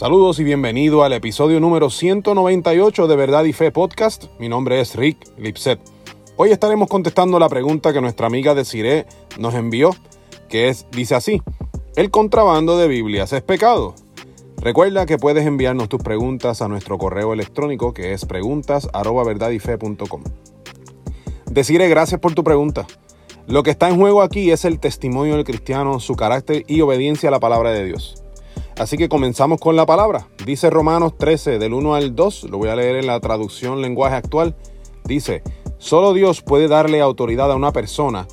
Saludos y bienvenido al episodio número 198 de Verdad y Fe Podcast. Mi nombre es Rick Lipset. Hoy estaremos contestando la pregunta que nuestra amiga Desiree nos envió, que es, dice así, ¿el contrabando de Biblias es pecado? Recuerda que puedes enviarnos tus preguntas a nuestro correo electrónico que es preguntas@verdadyfe.com. Desiree, gracias por tu pregunta. Lo que está en juego aquí es el testimonio del cristiano, su carácter y obediencia a la palabra de Dios. Así que comenzamos con la palabra. Dice Romanos 13 del 1 al 2, lo voy a leer en la traducción lenguaje actual. Dice, solo Dios puede darle autoridad a una persona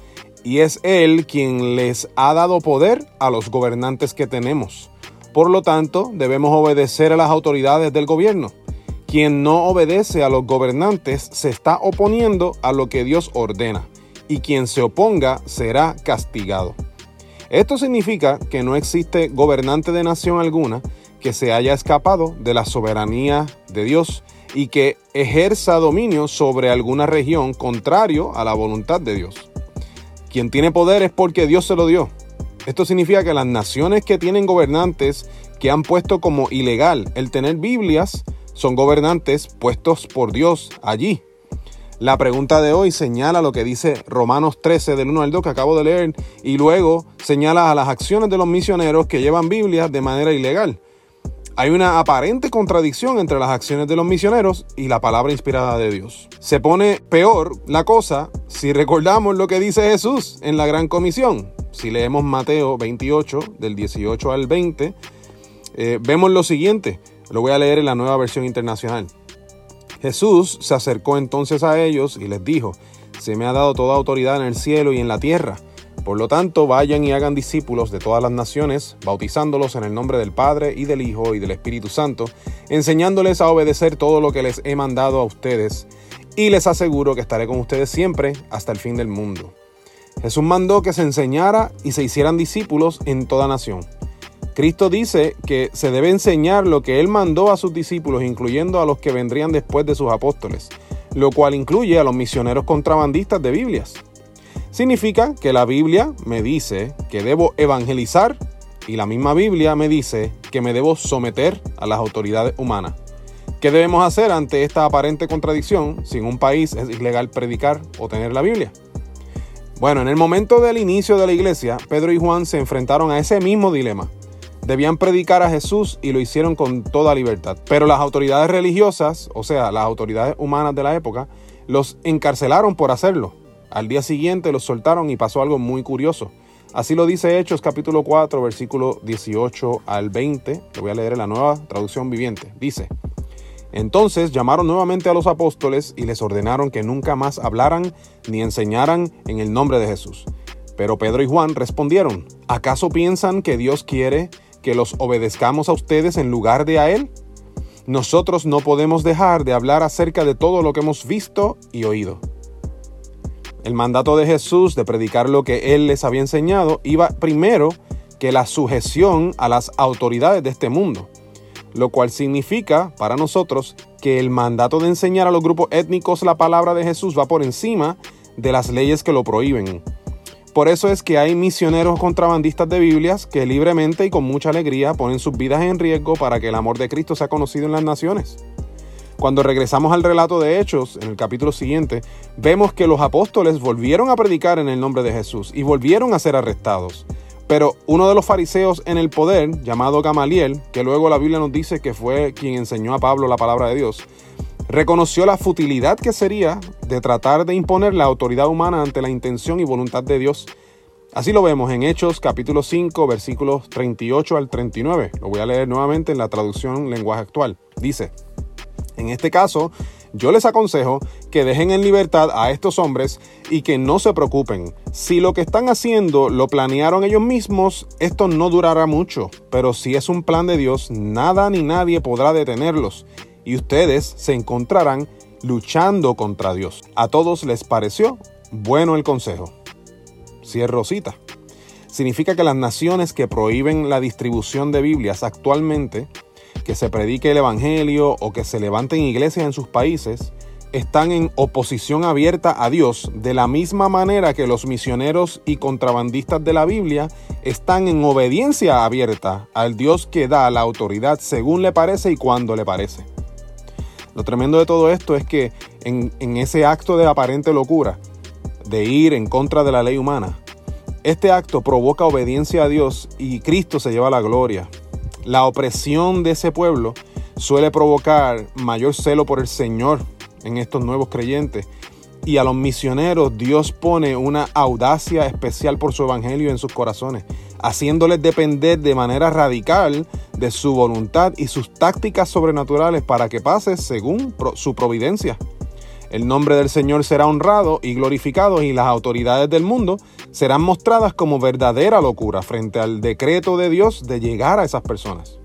y es Él quien les ha dado poder a los gobernantes que tenemos. Por lo tanto, debemos obedecer a las autoridades del gobierno. Quien no obedece a los gobernantes se está oponiendo a lo que Dios ordena, y quien se oponga será castigado. Esto significa que no existe gobernante de nación alguna que se haya escapado de la soberanía de Dios y que ejerza dominio sobre alguna región contrario a la voluntad de Dios. Quien tiene poder es porque Dios se lo dio. Esto significa que las naciones que tienen gobernantes que han puesto como ilegal el tener Biblias son gobernantes puestos por Dios allí. La pregunta de hoy señala lo que dice Romanos 13 del 1 al 2 que acabo de leer y luego señala a las acciones de los misioneros que llevan Biblias de manera ilegal. Hay una aparente contradicción entre las acciones de los misioneros y la palabra inspirada de Dios. Se pone peor la cosa si recordamos lo que dice Jesús en la Gran Comisión. Si leemos Mateo 28 del 18 al 20, eh, vemos lo siguiente. Lo voy a leer en la nueva versión internacional. Jesús se acercó entonces a ellos y les dijo, se me ha dado toda autoridad en el cielo y en la tierra. Por lo tanto, vayan y hagan discípulos de todas las naciones, bautizándolos en el nombre del Padre y del Hijo y del Espíritu Santo, enseñándoles a obedecer todo lo que les he mandado a ustedes, y les aseguro que estaré con ustedes siempre hasta el fin del mundo. Jesús mandó que se enseñara y se hicieran discípulos en toda nación Cristo dice que se debe enseñar lo que Él mandó a sus discípulos, incluyendo a los que vendrían después de sus apóstoles, lo cual incluye a los misioneros contrabandistas de Biblias. Significa que la Biblia me dice que debo evangelizar y la misma Biblia me dice que me debo someter a las autoridades humanas. ¿Qué debemos hacer ante esta aparente contradicción si en un país es ilegal predicar o tener la Biblia? Bueno, en el momento del inicio de la iglesia, Pedro y Juan se enfrentaron a ese mismo dilema. Debían predicar a Jesús y lo hicieron con toda libertad. Pero las autoridades religiosas, o sea, las autoridades humanas de la época, los encarcelaron por hacerlo. Al día siguiente los soltaron y pasó algo muy curioso. Así lo dice Hechos capítulo 4, versículo 18 al 20. Lo voy a leer en la nueva traducción viviente. Dice, entonces llamaron nuevamente a los apóstoles y les ordenaron que nunca más hablaran ni enseñaran en el nombre de Jesús. Pero Pedro y Juan respondieron, ¿acaso piensan que Dios quiere que los obedezcamos a ustedes en lugar de a Él? Nosotros no podemos dejar de hablar acerca de todo lo que hemos visto y oído. El mandato de Jesús de predicar lo que Él les había enseñado iba primero que la sujeción a las autoridades de este mundo, lo cual significa para nosotros que el mandato de enseñar a los grupos étnicos la palabra de Jesús va por encima de las leyes que lo prohíben. Por eso es que hay misioneros contrabandistas de Biblias que libremente y con mucha alegría ponen sus vidas en riesgo para que el amor de Cristo sea conocido en las naciones. Cuando regresamos al relato de Hechos, en el capítulo siguiente, vemos que los apóstoles volvieron a predicar en el nombre de Jesús y volvieron a ser arrestados. Pero uno de los fariseos en el poder, llamado Gamaliel, que luego la Biblia nos dice que fue quien enseñó a Pablo la palabra de Dios, reconoció la futilidad que sería de tratar de imponer la autoridad humana ante la intención y voluntad de Dios. Así lo vemos en Hechos capítulo 5 versículos 38 al 39. Lo voy a leer nuevamente en la traducción lenguaje actual. Dice, en este caso, yo les aconsejo que dejen en libertad a estos hombres y que no se preocupen. Si lo que están haciendo lo planearon ellos mismos, esto no durará mucho, pero si es un plan de Dios, nada ni nadie podrá detenerlos y ustedes se encontrarán luchando contra Dios. A todos les pareció bueno el consejo. Cierro cita. Significa que las naciones que prohíben la distribución de Biblias actualmente, que se predique el Evangelio o que se levanten iglesias en sus países, están en oposición abierta a Dios, de la misma manera que los misioneros y contrabandistas de la Biblia están en obediencia abierta al Dios que da la autoridad según le parece y cuando le parece. Lo tremendo de todo esto es que en, en ese acto de aparente locura, de ir en contra de la ley humana, este acto provoca obediencia a Dios y Cristo se lleva la gloria. La opresión de ese pueblo suele provocar mayor celo por el Señor en estos nuevos creyentes. Y a los misioneros Dios pone una audacia especial por su evangelio en sus corazones, haciéndoles depender de manera radical de su voluntad y sus tácticas sobrenaturales para que pase según su providencia. El nombre del Señor será honrado y glorificado y las autoridades del mundo serán mostradas como verdadera locura frente al decreto de Dios de llegar a esas personas.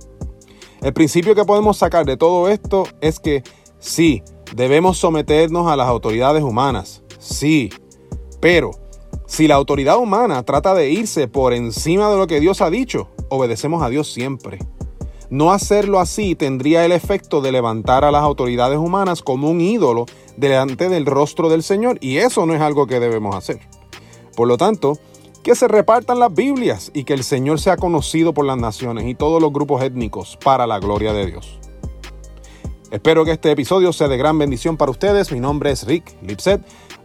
El principio que podemos sacar de todo esto es que sí, debemos someternos a las autoridades humanas, sí, pero si la autoridad humana trata de irse por encima de lo que Dios ha dicho, obedecemos a Dios siempre. No hacerlo así tendría el efecto de levantar a las autoridades humanas como un ídolo delante del rostro del Señor y eso no es algo que debemos hacer. Por lo tanto, que se repartan las Biblias y que el Señor sea conocido por las naciones y todos los grupos étnicos para la gloria de Dios. Espero que este episodio sea de gran bendición para ustedes. Mi nombre es Rick Lipset.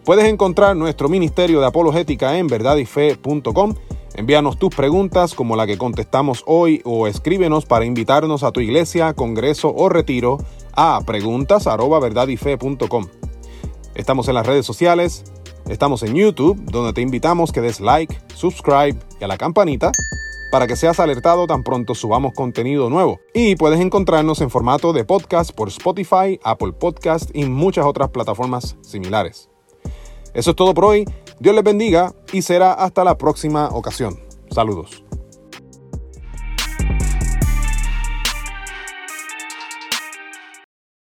Puedes encontrar nuestro ministerio de apologética en verdadyfe.com. Envíanos tus preguntas como la que contestamos hoy o escríbenos para invitarnos a tu iglesia, congreso o retiro a preguntas@verdadyfe.com. Estamos en las redes sociales, Estamos en YouTube, donde te invitamos que des like, subscribe y a la campanita para que seas alertado tan pronto subamos contenido nuevo. Y puedes encontrarnos en formato de podcast por Spotify, Apple Podcast y muchas otras plataformas similares. Eso es todo por hoy. Dios les bendiga y será hasta la próxima ocasión. Saludos.